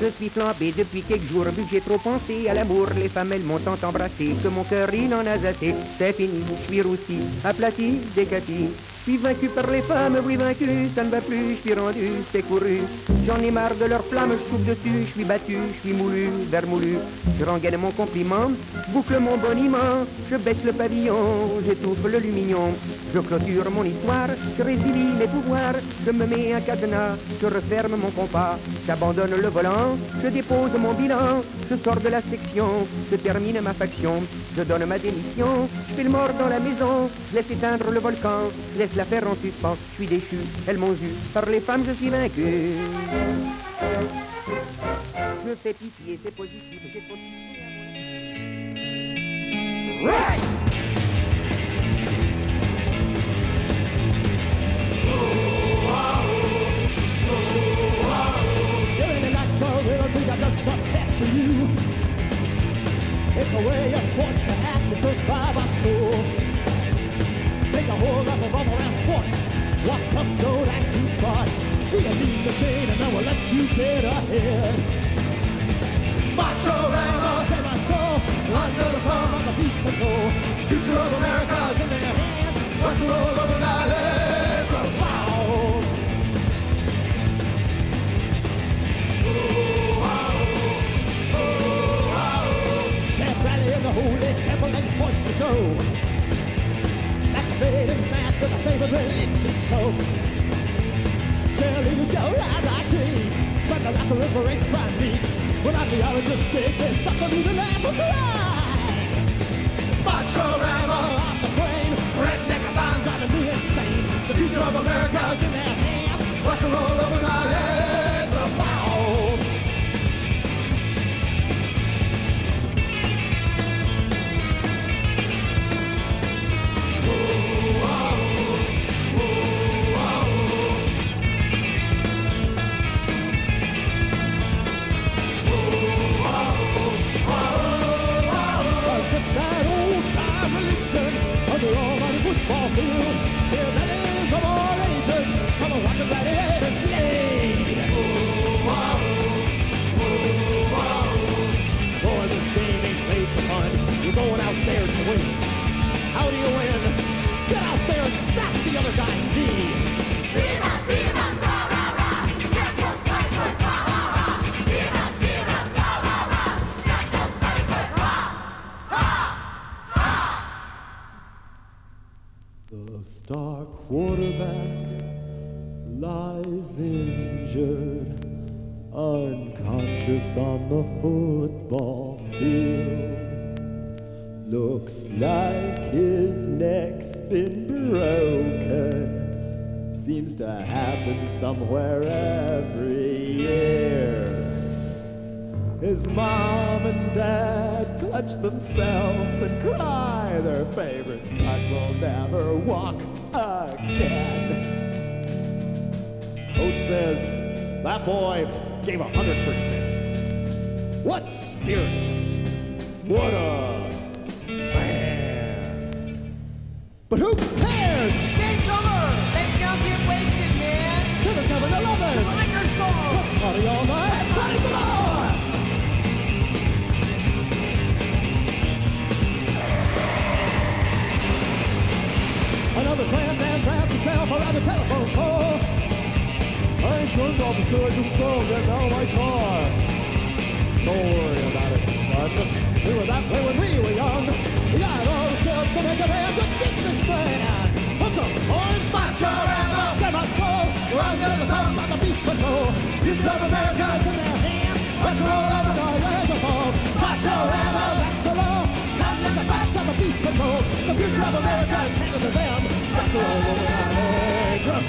Je suis flambé depuis quelques jours, vu que j'ai trop pensé à l'amour. Les femmes, elles m'ont tant embrassé que mon cœur, il en a assez. C'est fini, je suis roussi, aplati, décati. Suis vaincu par les femmes, oui vaincu, ça ne va plus, je suis rendu, c'est couru. J'en ai marre de leurs flammes, je trouve dessus, je suis battu, je suis moulu, vermoulu. Je rengaine mon compliment, boucle mon boniment, je baisse le pavillon, j'étouffe le lumignon. Je clôture mon histoire, je résilie mes pouvoirs, je me mets un cadenas, je referme mon compas, j'abandonne le volant, je dépose mon bilan, je sors de la section, je termine ma faction, je donne ma démission, je fais le mort dans la maison, je laisse éteindre le volcan, je laisse la faire en suspens, je suis déchu, elles m'ont vu, par les femmes je suis vaincu. Je fais pitié, c'est positif, j'ai trop Right! Just a pet for you. It's a way of forced whole lot of all around sports. Walk tough, don't act too smart. Be a mean machine and then we'll let you get ahead. Macho Rama, say my soul, under the palm of the beat patrol. Future of America's in their hands. Watch roll over the land. Wow. Can't rally in the holy temple and you're forced to go faded mask with a favorite religious coat. Cheerleaders yell at my teeth, but the laughter liberates my knees. When ideologists dig this up, they'll even laugh or cry. Macho rammer on the brain. somewhere every year. His mom and dad clutch themselves and cry their favorite son will never walk again. Coach says, that boy gave 100%. Another trans am trapped himself around the telephone pole. I ain't drunk, officer, I just fell getting out of my car. Don't worry about it, son. We were that way when we were young. We got all the skills to make a damn good businessman. Put some orange macho. Stand my soul. You're under the thumb of the beef patrol. Future of America's in their hands. Let's roll over the river falls. Macho the law. Bats of the beef patrol. The future of America is handed to them. Roll over the Niagara.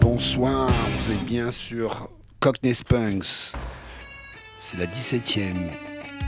Bonsoir, vous êtes bien sur Cockney Spunks. C'est la 17ème.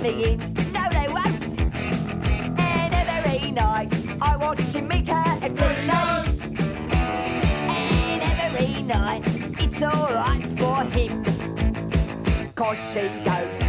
singing. No, they won't. And every night I watch him meet her at Bruno's. And every night it's alright for him. Cause she goes.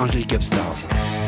Angelic Upstars.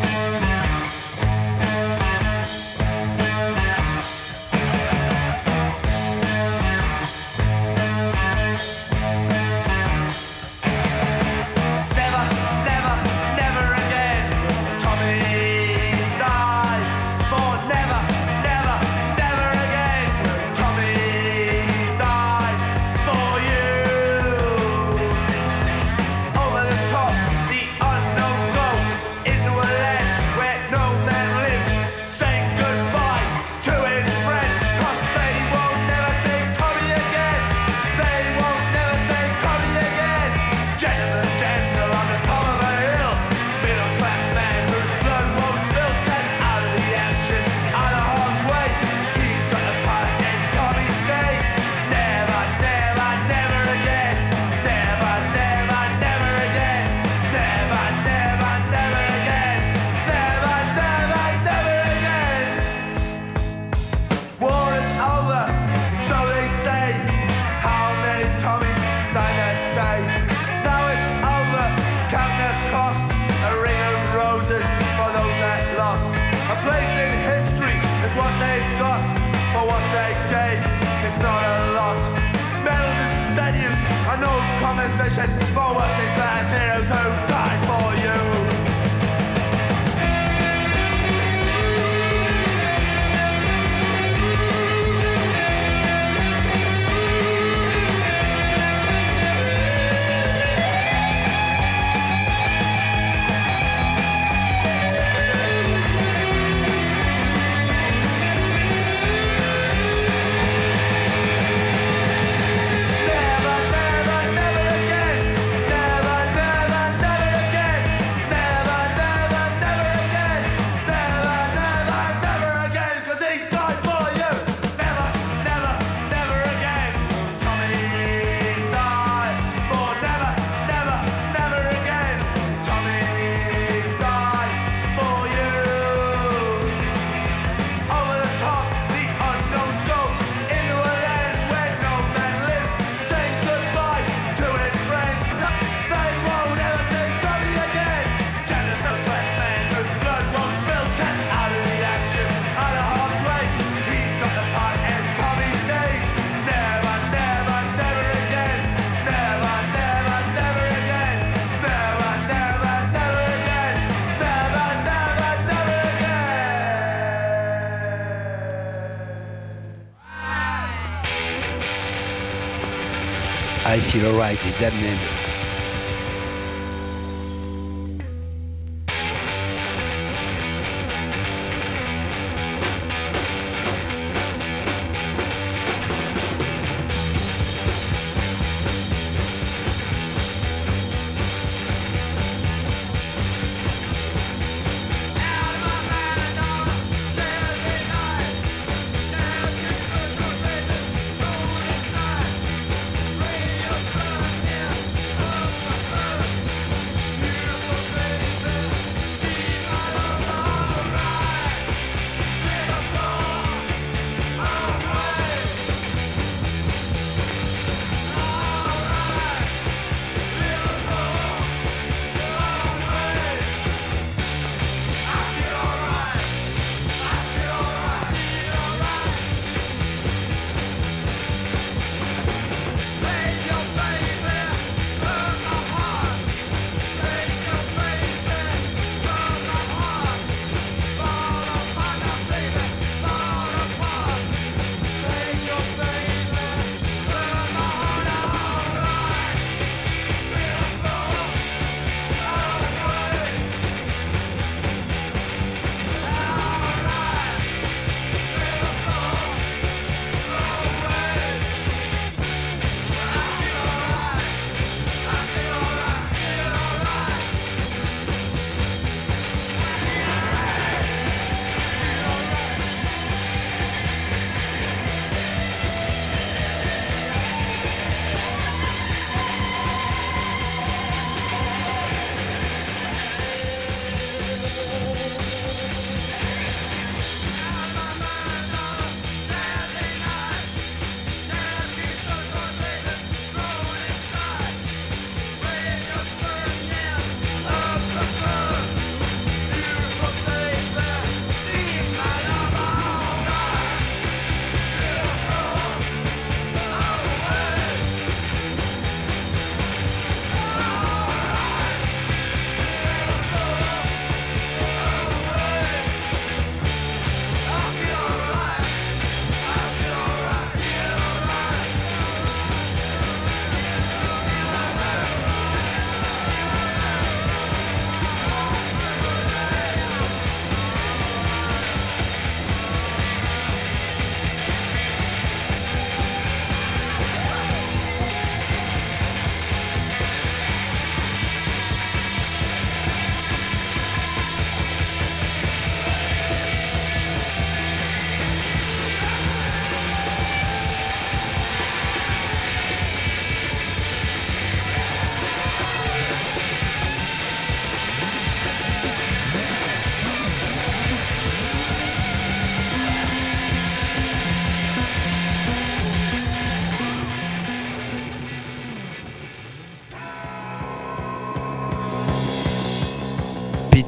right, it doesn't end it.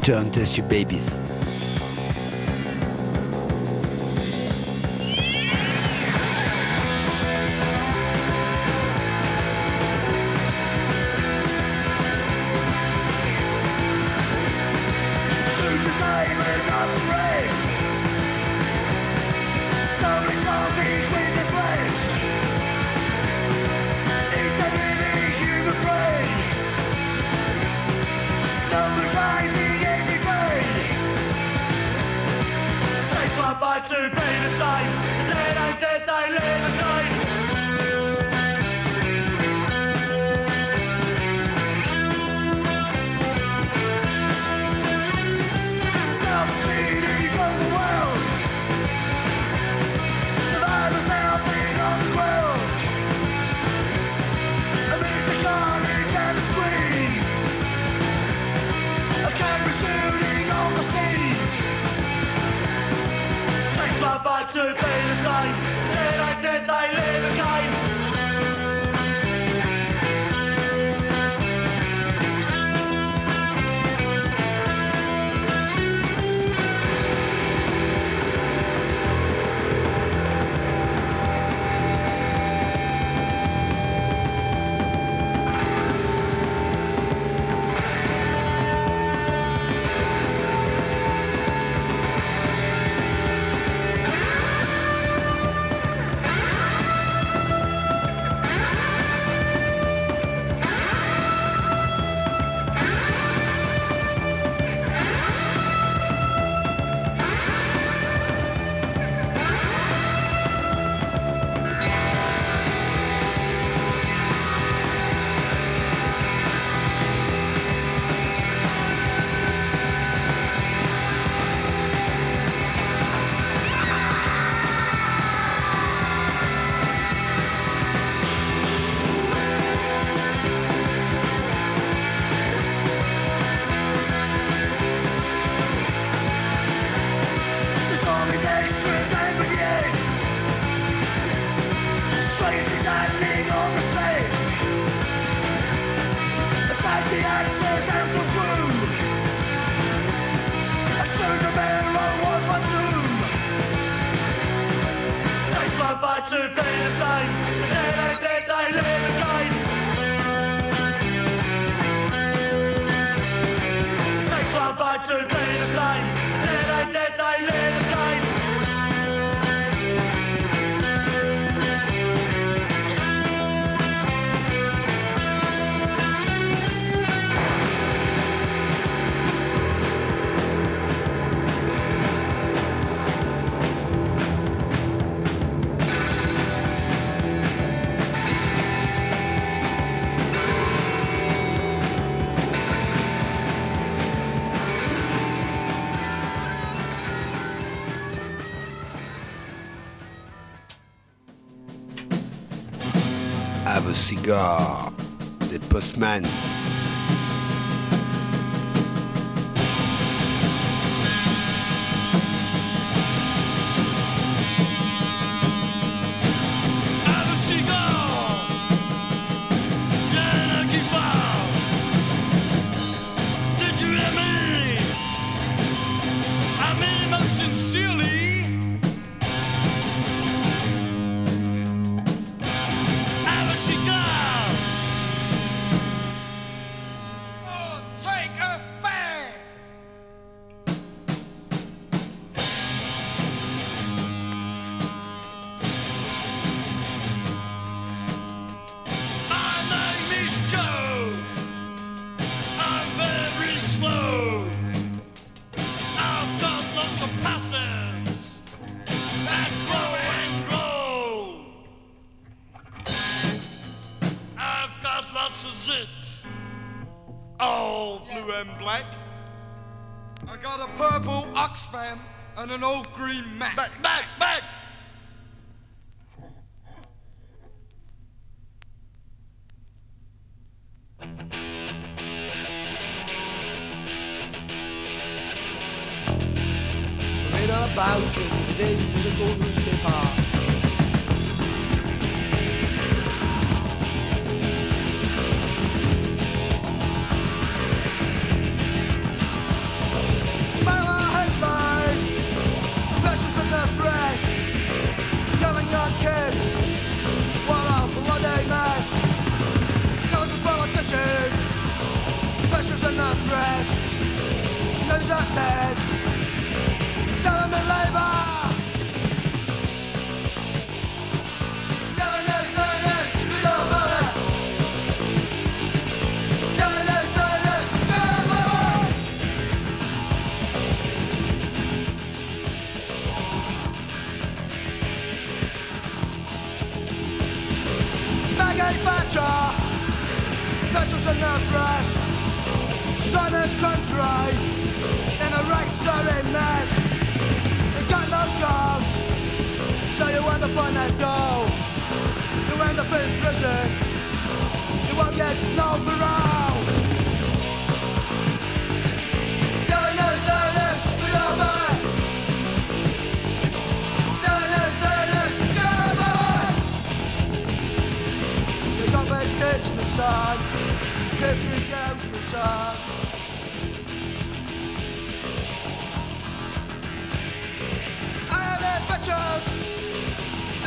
Turn Test Your Babies. Des postman. this country Immigrants are in mess. They got no jobs So you end up on that go You end up in prison You won't get no parole. Teach the sun, cause she gives me sun.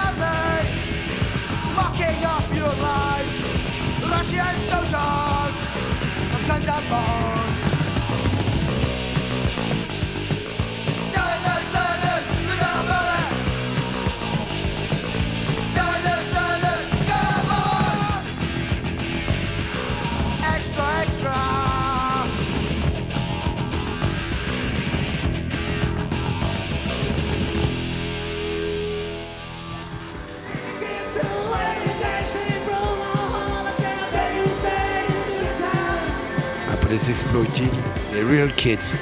examine, mocking up your life, Russian soldiers, and guns and bombs. exploited, the real kids.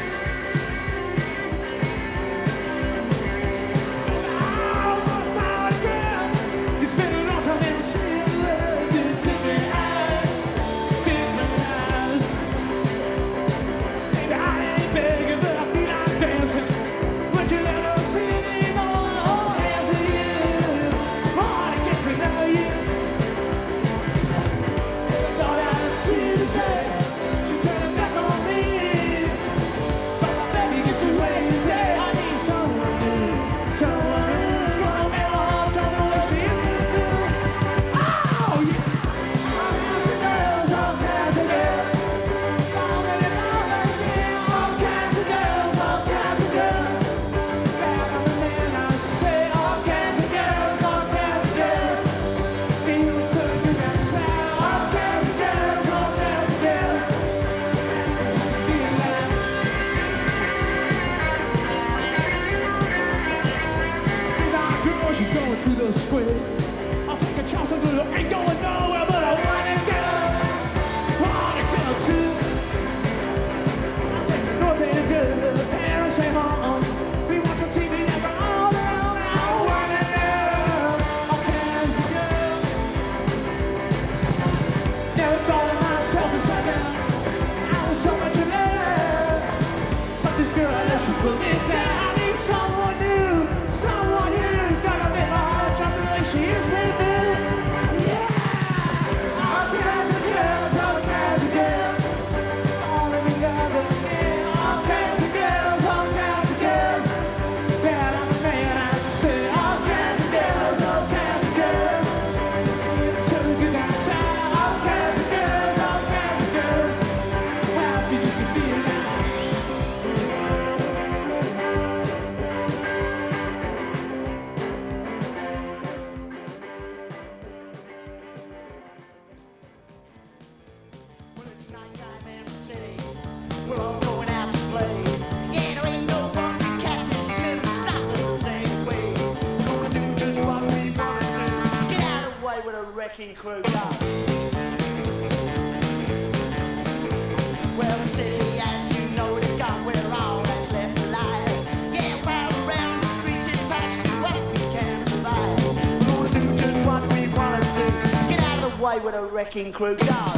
wrecking crew does.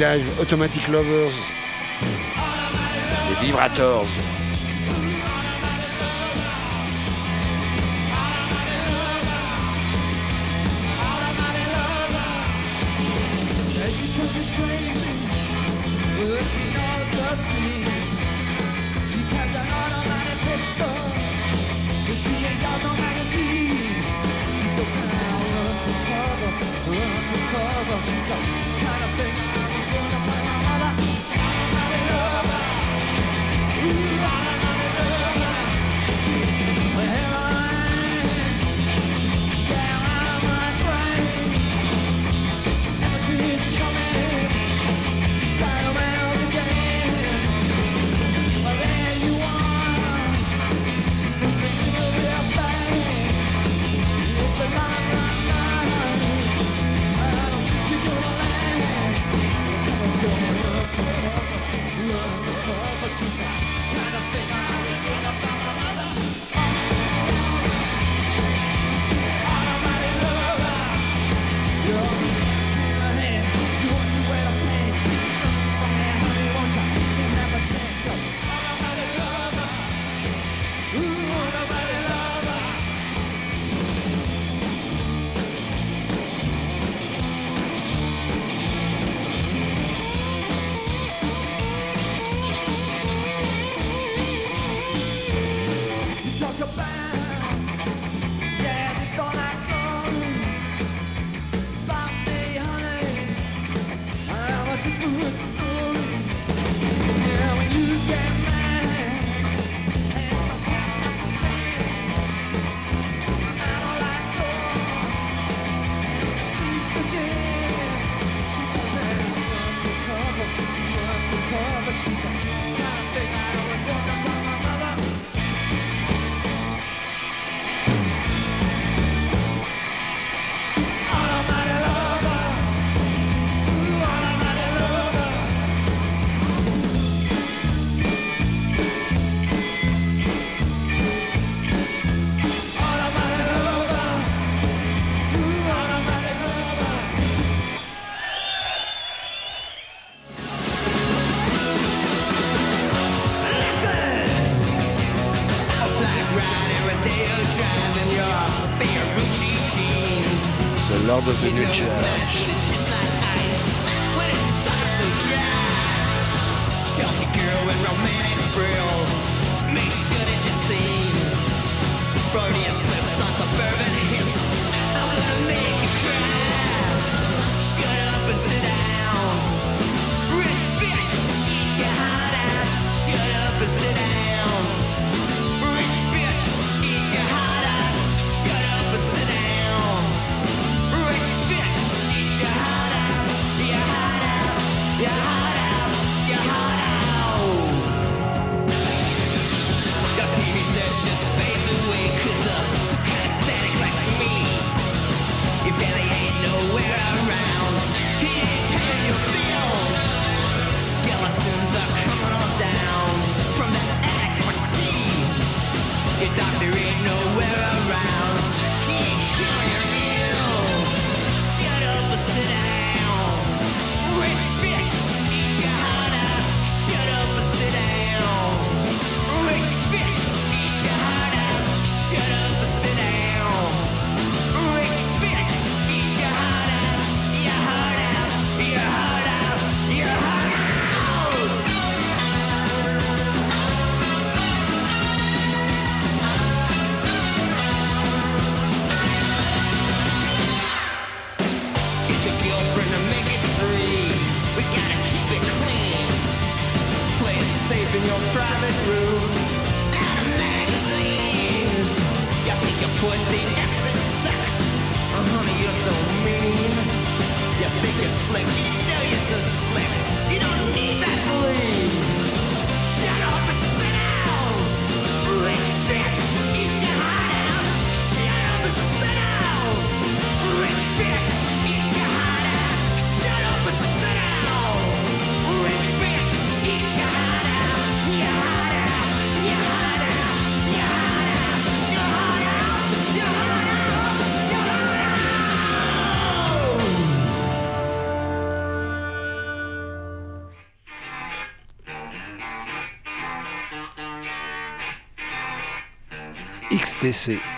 Live Automatic Lovers, les Vibrators. future. XTC.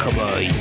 Cowboy.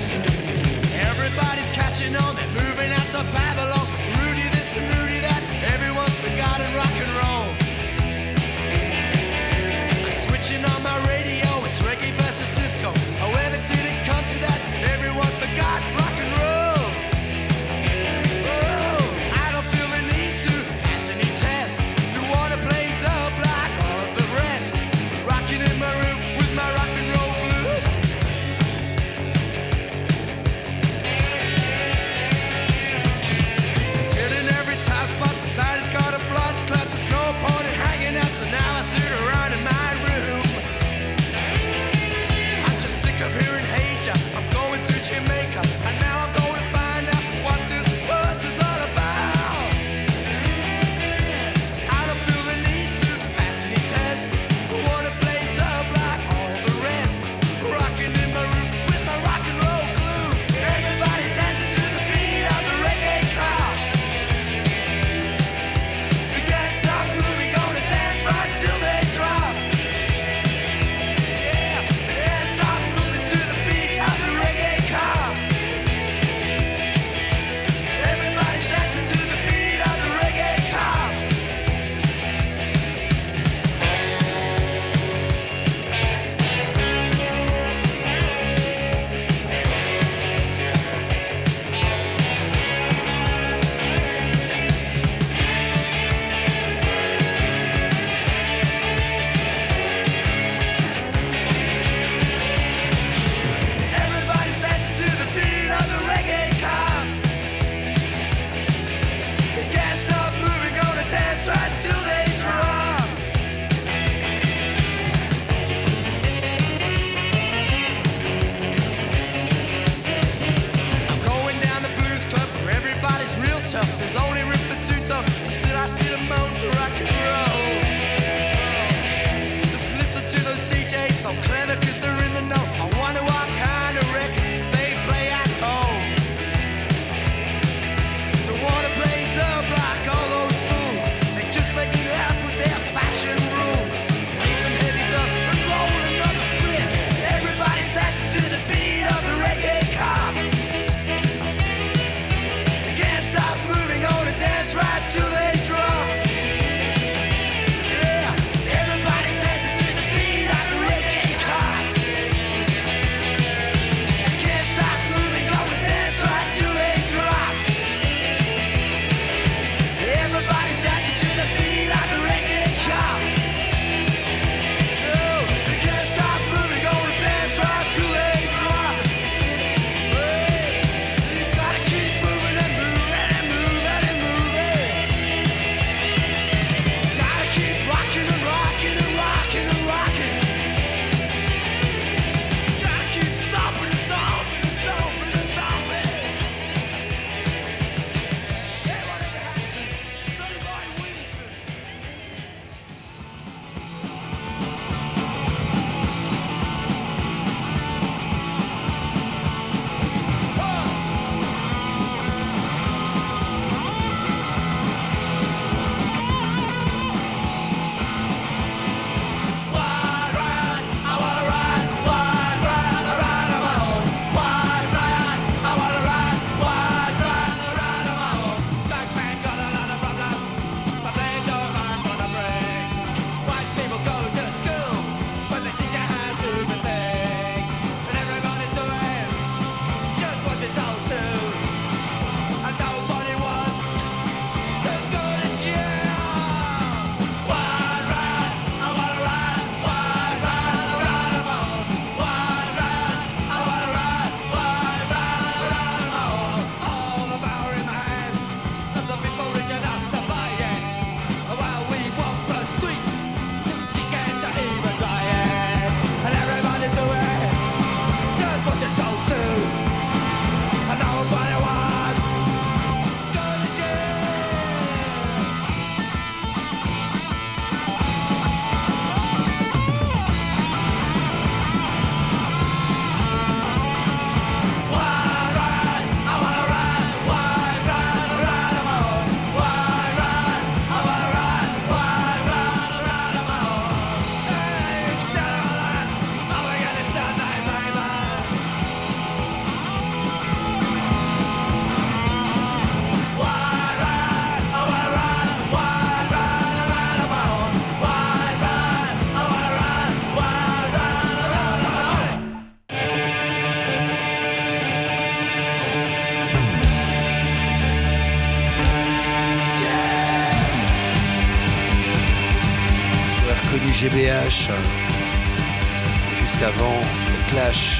Juste avant, le Clash.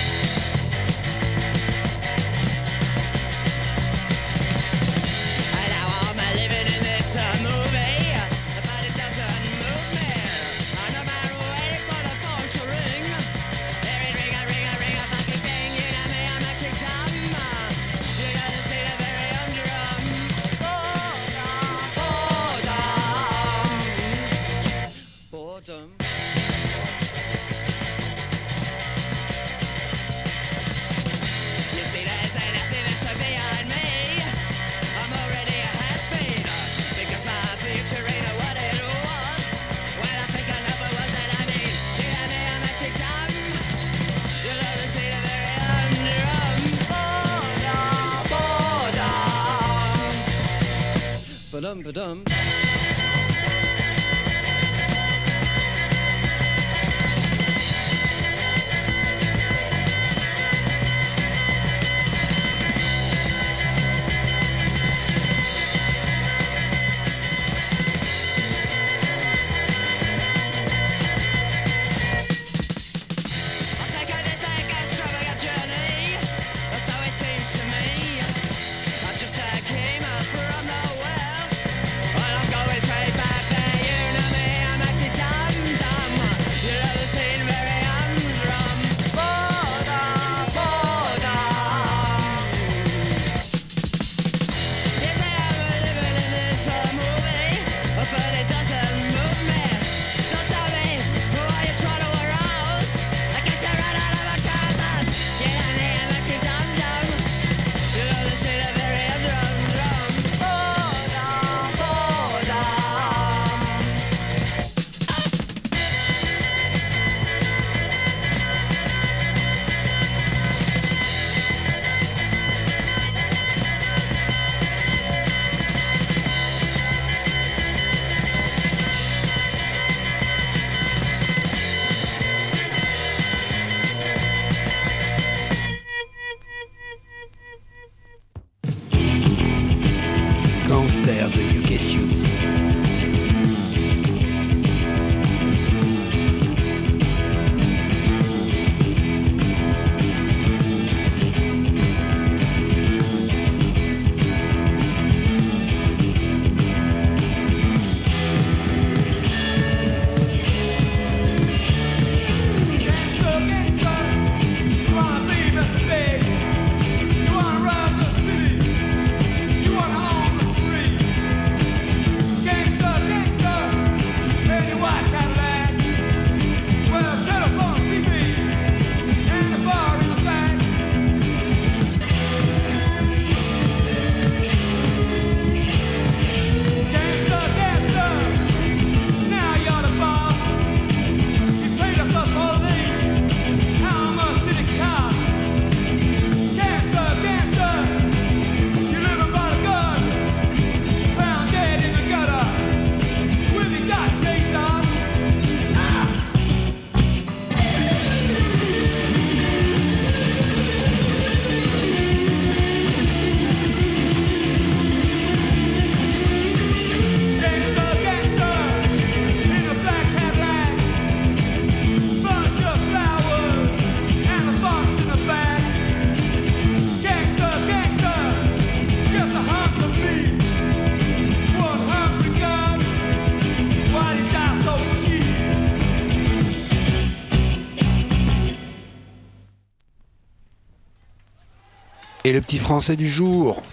Et le petit français du jour,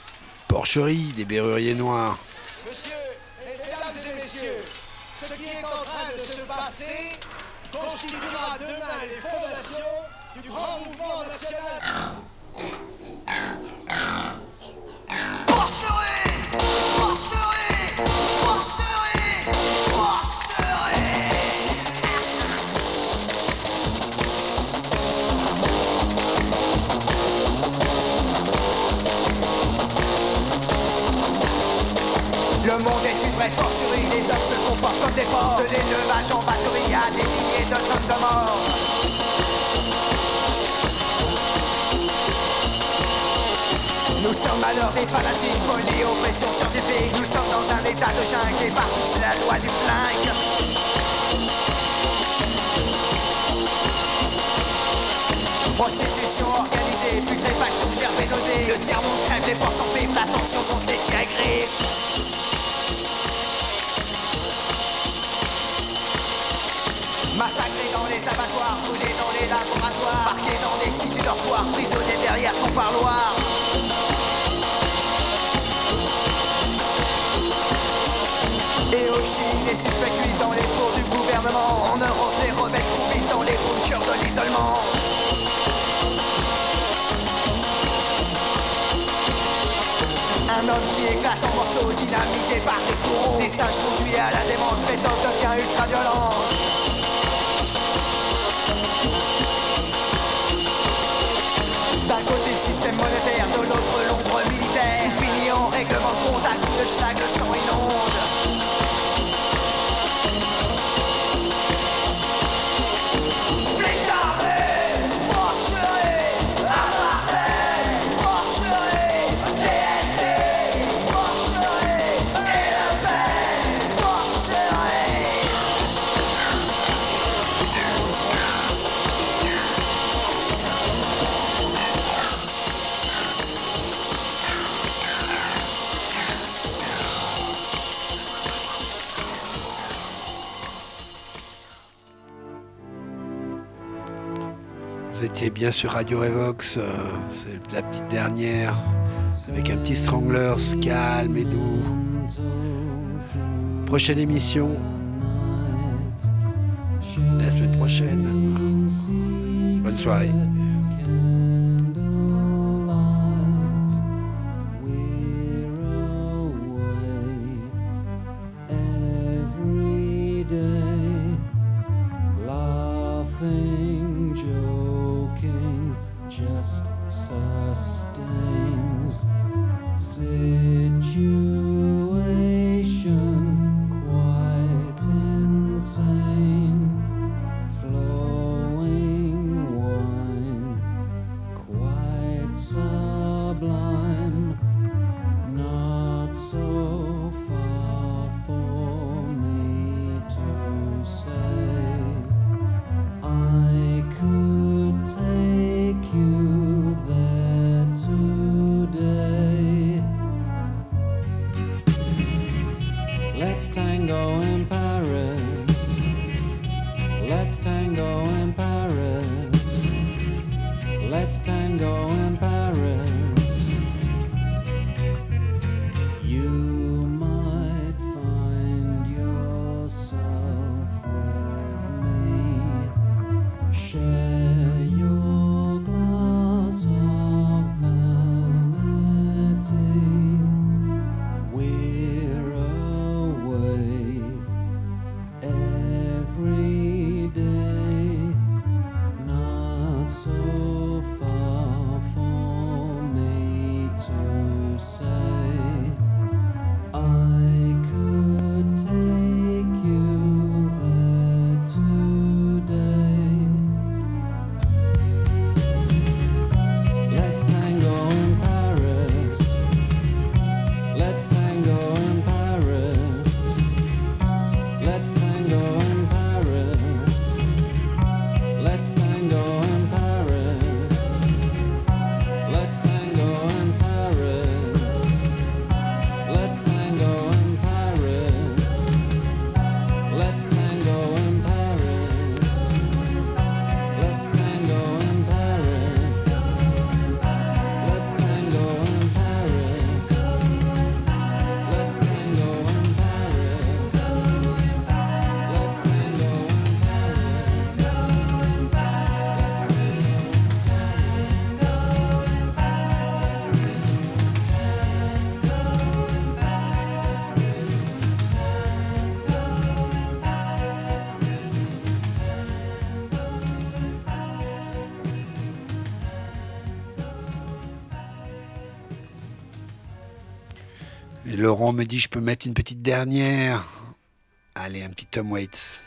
Porcherie des Berruriers Noirs. Monsieur, mesdames et messieurs, ce qui est en train de se passer constituera demain les fondations du grand mouvement national. Porcherie se comportent comme des porcs. De l'élevage en batterie à des milliers de tonnes de morts. Nous sommes à l'heure des fanatiques, folie, oppression scientifique. Nous sommes dans un état de jungle et partout c'est la loi du flingue. Prostitution organisée, putréfaction, nausée. Le tiers-monde crève, les porcs s'empivent, la tension monte, les tirs griffes. Les abattoirs, brûlés dans les laboratoires, parqués dans des cités dortoirs, prisonniers derrière ton parloir. Et au Chili, les suspects cuisent dans les fours du gouvernement. En Europe, les rebelles croupissent dans les bunkers de l'isolement. Un homme qui éclate en morceaux, dynamité par les bourreaux. Des singes conduits à la démence, méthode devient ultra-violence. Bien sur Radio Evox, euh, c'est la petite dernière, avec un petit Stranglers calme et doux. Prochaine émission, la semaine prochaine. Bonne soirée. Laurent me dit je peux mettre une petite dernière. Allez, un petit Tom Waits.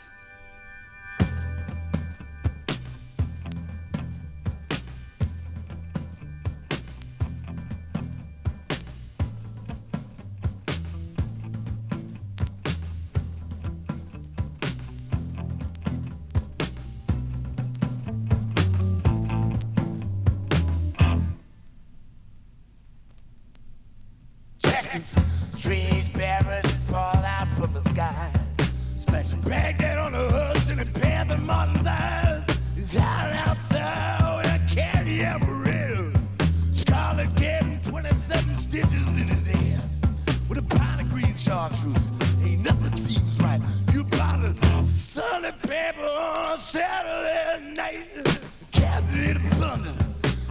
Jackets, strange barrels fall out from the sky. Smashing Baghdad on the hoods and the Panther Martin's eyes. He's out outside with a candy amarillo. Scarlet getting 27 stitches in his hand. With a pint of green chartreuse. Ain't nothing seems right. You bought a sunny paper on a Saturday night. Cassidy the thunder.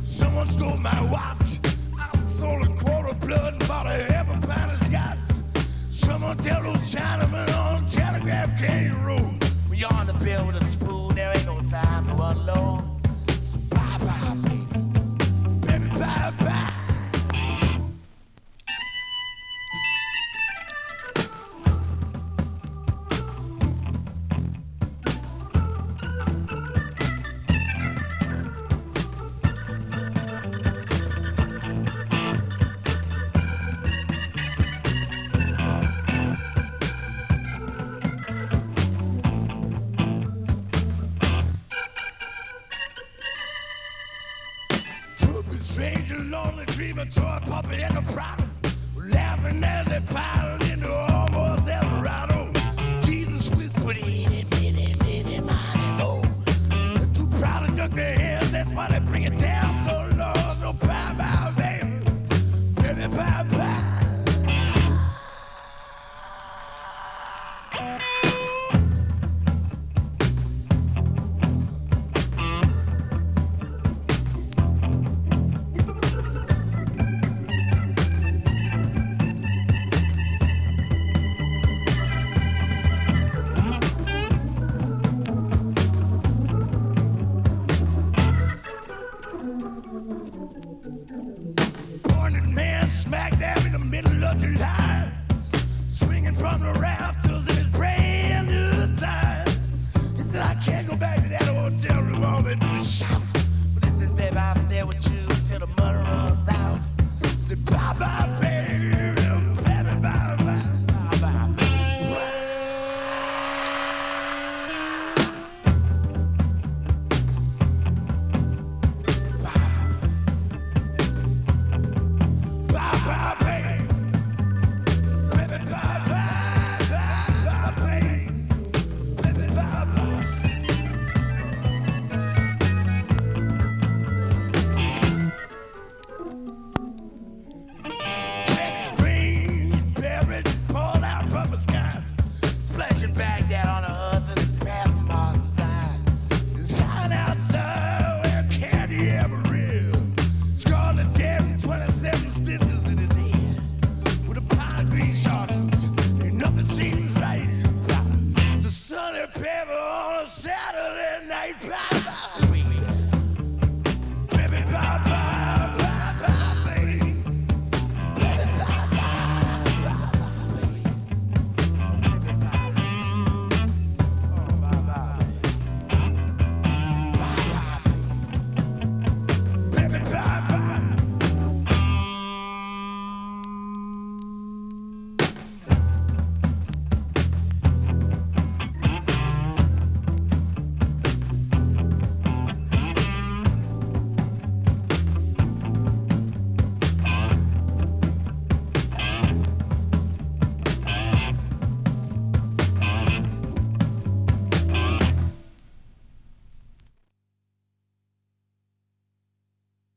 Someone stole my watch. I sold a quarter blood and bought a Morning man smack dab in the middle of July, swinging from the rafters in his brand new tie. He said, I can't go back to that hotel room, all that do is shout. But he said, babe, I'll stay with you till the money runs out. He said, bye bye.